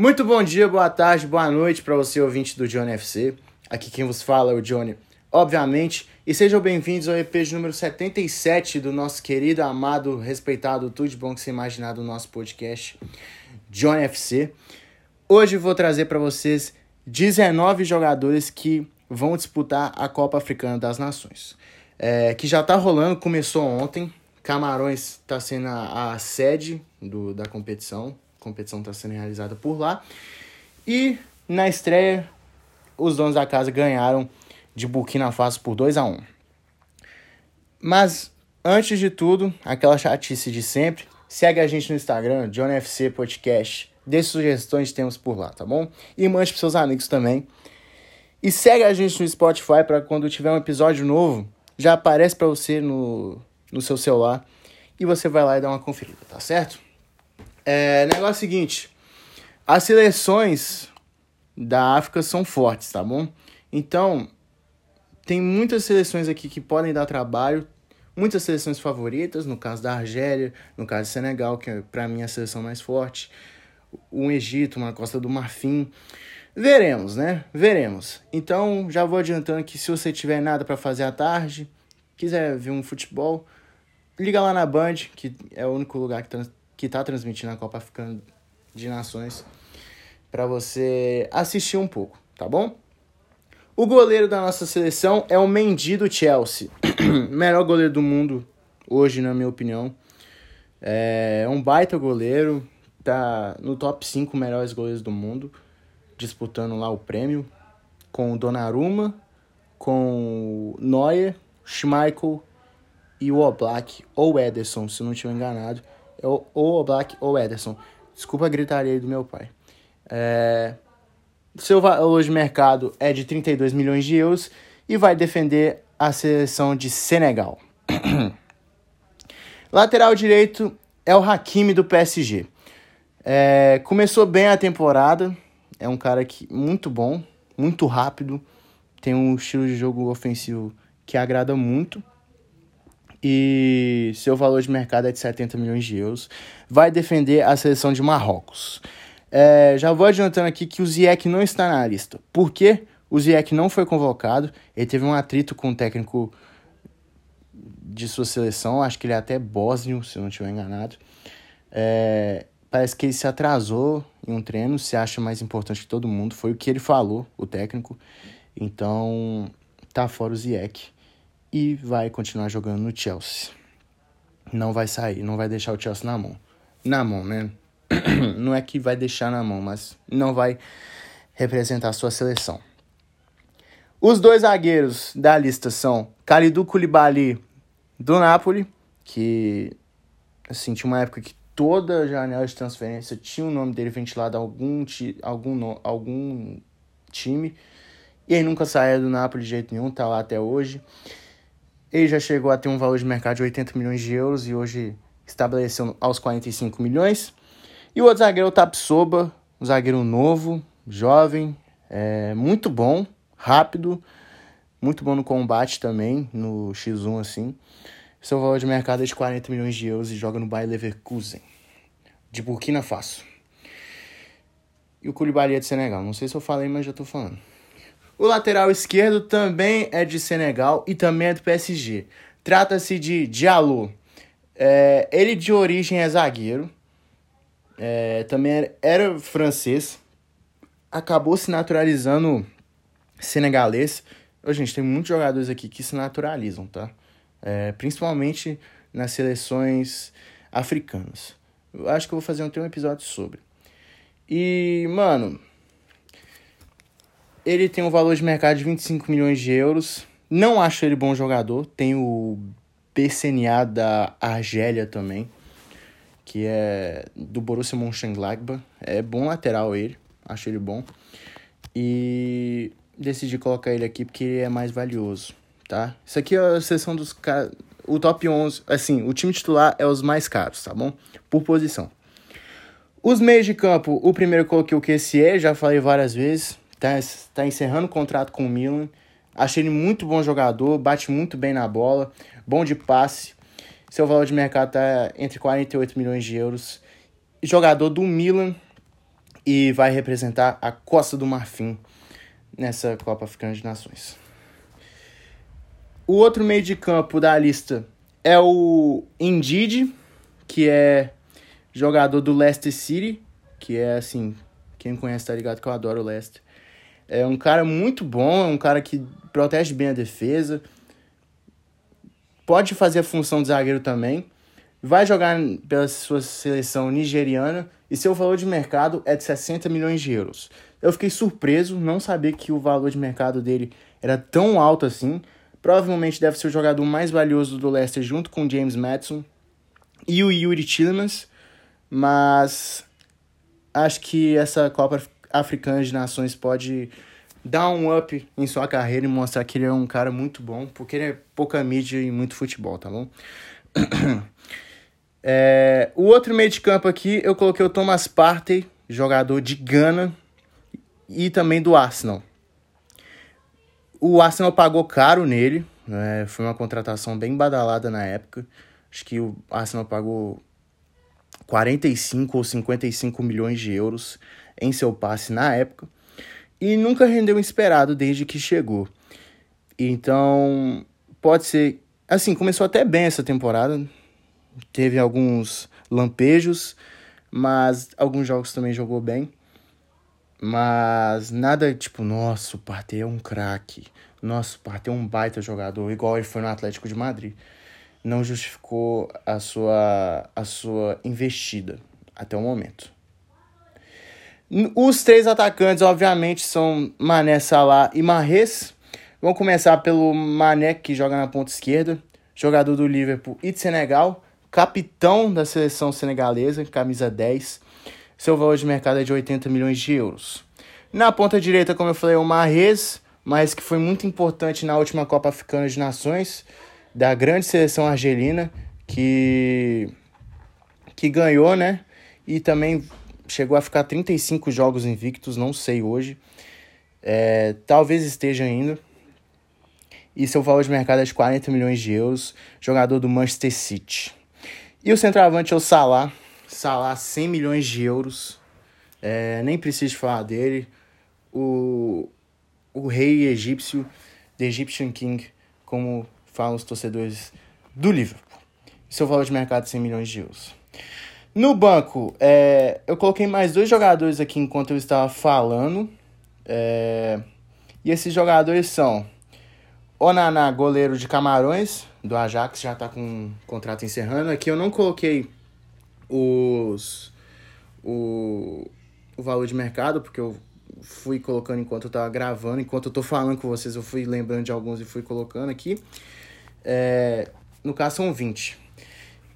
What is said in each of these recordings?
Muito bom dia, boa tarde, boa noite para você, ouvinte do Johnny FC. Aqui quem vos fala é o Johnny, obviamente. E sejam bem-vindos ao EP de número 77 do nosso querido, amado, respeitado, tudo de bom que você imaginar do nosso podcast Johnny FC. Hoje vou trazer para vocês 19 jogadores que vão disputar a Copa Africana das Nações. É, que já tá rolando, começou ontem. Camarões está sendo a, a sede do, da competição competição está sendo realizada por lá. E na estreia, os donos da casa ganharam de Burkina Faso por 2 a 1 Mas, antes de tudo, aquela chatice de sempre, segue a gente no Instagram, JohnFC Podcast. Dê sugestões de temas por lá, tá bom? E mande para seus amigos também. E segue a gente no Spotify para quando tiver um episódio novo, já aparece para você no, no seu celular e você vai lá e dá uma conferida, tá certo? É, negócio seguinte, as seleções da África são fortes, tá bom? Então, tem muitas seleções aqui que podem dar trabalho, muitas seleções favoritas, no caso da Argélia, no caso do Senegal, que é para mim a seleção mais forte, um Egito, uma Costa do Marfim. Veremos, né? Veremos. Então, já vou adiantando que se você tiver nada para fazer à tarde, quiser ver um futebol, liga lá na Band, que é o único lugar que que está transmitindo a Copa Africana de Nações para você assistir um pouco, tá bom? O goleiro da nossa seleção é o Mendy do Chelsea, melhor goleiro do mundo hoje, na minha opinião. É um baita goleiro, tá no top 5 melhores goleiros do mundo, disputando lá o prêmio com o Donnarumma, com o Neuer, Schmeichel e o Oblak ou Ederson, se não estiver enganado ou, ou Black ou Ederson. Desculpa a gritaria do meu pai. É, seu valor de mercado é de 32 milhões de euros e vai defender a seleção de Senegal. Lateral direito é o Hakimi do PSG. É, começou bem a temporada, é um cara que muito bom, muito rápido, tem um estilo de jogo ofensivo que agrada muito e seu valor de mercado é de 70 milhões de euros. Vai defender a seleção de Marrocos. É, já vou adiantando aqui que o Ziyech não está na lista. Por quê? O Ziyech não foi convocado. Ele teve um atrito com o técnico de sua seleção. Acho que ele é até bósnio, se não estiver enganado. É, parece que ele se atrasou em um treino, se acha mais importante que todo mundo. Foi o que ele falou, o técnico. Então, tá fora o Ziyech e vai continuar jogando no Chelsea. Não vai sair, não vai deixar o Chelsea na mão. Na mão, né? Não é que vai deixar na mão, mas não vai representar a sua seleção. Os dois zagueiros da lista são Kalidou Koulibaly do Napoli, que assim, tinha uma época que toda janela de transferência tinha o nome dele ventilado a algum, algum, algum time. E ele nunca saiu do Napoli de jeito nenhum, tá lá até hoje. Ele já chegou a ter um valor de mercado de 80 milhões de euros e hoje estabeleceu aos 45 milhões. E o outro zagueiro é o Tapsoba, um zagueiro novo, jovem, é, muito bom, rápido, muito bom no combate também, no X1 assim. Seu valor de mercado é de 40 milhões de euros e joga no Bayer Leverkusen, de Burkina Faso. E o Koulibaly é de Senegal, não sei se eu falei, mas já tô falando. O lateral esquerdo também é de Senegal e também é do PSG. Trata-se de Diallo. É, ele de origem é zagueiro. É, também era francês. Acabou se naturalizando senegalês. Gente, tem muitos jogadores aqui que se naturalizam, tá? É, principalmente nas seleções africanas. Eu acho que eu vou fazer um, um episódio sobre. E, mano, ele tem um valor de mercado de 25 milhões de euros. Não acho ele bom jogador. Tem o BCNA da Argélia também, que é do Borussia Mönchengladbach. É bom lateral ele, acho ele bom. E decidi colocar ele aqui porque ele é mais valioso, tá? Isso aqui é a seleção dos caras... O top 11, assim, o time titular é os mais caros, tá bom? Por posição. Os meios de campo, o primeiro eu coloquei o QSE, já falei várias vezes tá, tá encerrando o contrato com o Milan. Achei ele muito bom jogador, bate muito bem na bola, bom de passe. Seu valor de mercado tá entre 48 milhões de euros. Jogador do Milan, e vai representar a Costa do Marfim nessa Copa Africana de Nações. O outro meio de campo da lista é o Indide, que é jogador do Leicester City, que é assim, quem conhece tá ligado que eu adoro o Leicester. É um cara muito bom, é um cara que protege bem a defesa. Pode fazer a função de zagueiro também. Vai jogar pela sua seleção nigeriana e seu valor de mercado é de 60 milhões de euros. Eu fiquei surpreso, não sabia que o valor de mercado dele era tão alto assim. Provavelmente deve ser o jogador mais valioso do Leicester junto com James Madison e o Yuri Tillemans, mas acho que essa Copa Africana de Nações pode dar um up em sua carreira e mostrar que ele é um cara muito bom, porque ele é pouca mídia e muito futebol, tá bom? é, o outro meio de campo aqui eu coloquei o Thomas Partey, jogador de Gana e também do Arsenal. O Arsenal pagou caro nele, né? foi uma contratação bem badalada na época. Acho que o Arsenal pagou 45 ou 55 milhões de euros em seu passe na época e nunca rendeu o esperado desde que chegou. Então, pode ser. Assim, começou até bem essa temporada, teve alguns lampejos, mas alguns jogos também jogou bem. Mas nada tipo, nossa, o Partey é um craque. Nossa, o Partey é um baita jogador, igual ele foi no Atlético de Madrid. Não justificou a sua, a sua investida até o momento. Os três atacantes, obviamente, são Mané, Salah e Mahrez. Vamos começar pelo Mané, que joga na ponta esquerda, jogador do Liverpool e de Senegal, capitão da seleção senegalesa, camisa 10 seu valor de mercado é de 80 milhões de euros. Na ponta direita, como eu falei, o Marrez, mas que foi muito importante na última Copa Africana de Nações, da grande seleção argelina, que, que ganhou, né? E também chegou a ficar 35 jogos invictos, não sei hoje. É, talvez esteja ainda. E seu valor de mercado é de 40 milhões de euros, jogador do Manchester City. E o centroavante é o Salah, Salah 100 milhões de euros. É, nem preciso falar dele. O, o rei egípcio, The Egyptian King, como falam os torcedores do Liverpool. Seu valor de mercado 100 milhões de euros. No banco, é, eu coloquei mais dois jogadores aqui enquanto eu estava falando. É, e esses jogadores são Onaná, goleiro de Camarões, do Ajax, já está com o contrato encerrando. Aqui eu não coloquei os o, o valor de mercado, porque eu fui colocando enquanto eu tava gravando, enquanto eu tô falando com vocês, eu fui lembrando de alguns e fui colocando aqui. É, no caso são 20.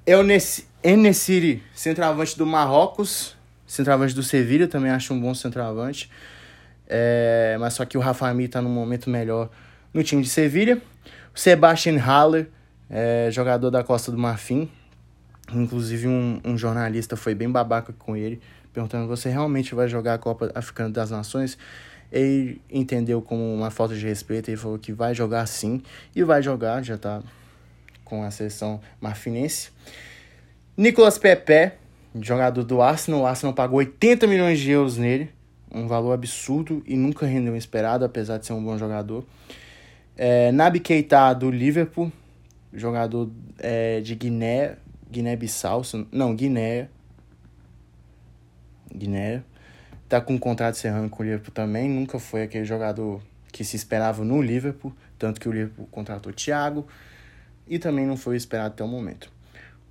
Eu nesse Enesiri, centroavante do Marrocos, centroavante do Sevilha, também acho um bom centroavante. É, mas só que o Rafa Mi tá num momento melhor no time de Sevilha. O Sebastian Haller, é, jogador da Costa do Marfim, Inclusive, um, um jornalista foi bem babaca com ele, perguntando: você realmente vai jogar a Copa Africana das Nações? Ele entendeu como uma falta de respeito e falou que vai jogar sim, e vai jogar, já tá com a seleção marfinense. Nicolas Pepe, jogador do Arsenal, o Arsenal pagou 80 milhões de euros nele, um valor absurdo e nunca rendeu esperado, apesar de ser um bom jogador. É, Nabi Keita do Liverpool, jogador é, de Guiné, Guiné-Bissau, não, Guiné. Guiné. Tá com um contrato encerrando com o Liverpool também. Nunca foi aquele jogador que se esperava no Liverpool. Tanto que o Liverpool contratou o Thiago. E também não foi esperado até o momento.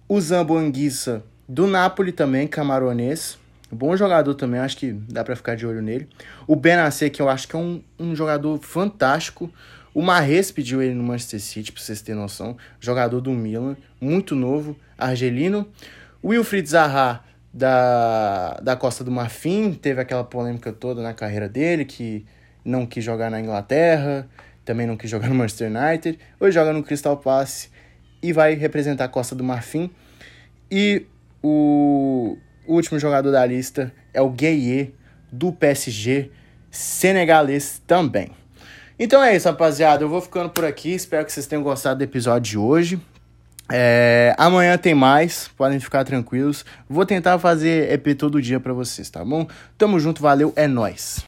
O Zambo Anguissa do Napoli também, camaronês. Bom jogador também, acho que dá para ficar de olho nele. O Benacer, que eu acho que é um, um jogador fantástico. O Marres pediu ele no Manchester City, pra vocês terem noção. Jogador do Milan, muito novo, argelino. Wilfried Zaha, da, da Costa do Marfim, teve aquela polêmica toda na carreira dele, que não quis jogar na Inglaterra, também não quis jogar no Manchester United. Hoje joga no Crystal Palace e vai representar a Costa do Marfim. E o, último jogador da lista é o Gueye, do PSG, senegalês também. Então é isso, rapaziada. Eu vou ficando por aqui. Espero que vocês tenham gostado do episódio de hoje. É, amanhã tem mais, podem ficar tranquilos. Vou tentar fazer EP todo dia para vocês, tá bom? Tamo junto, valeu, é nós.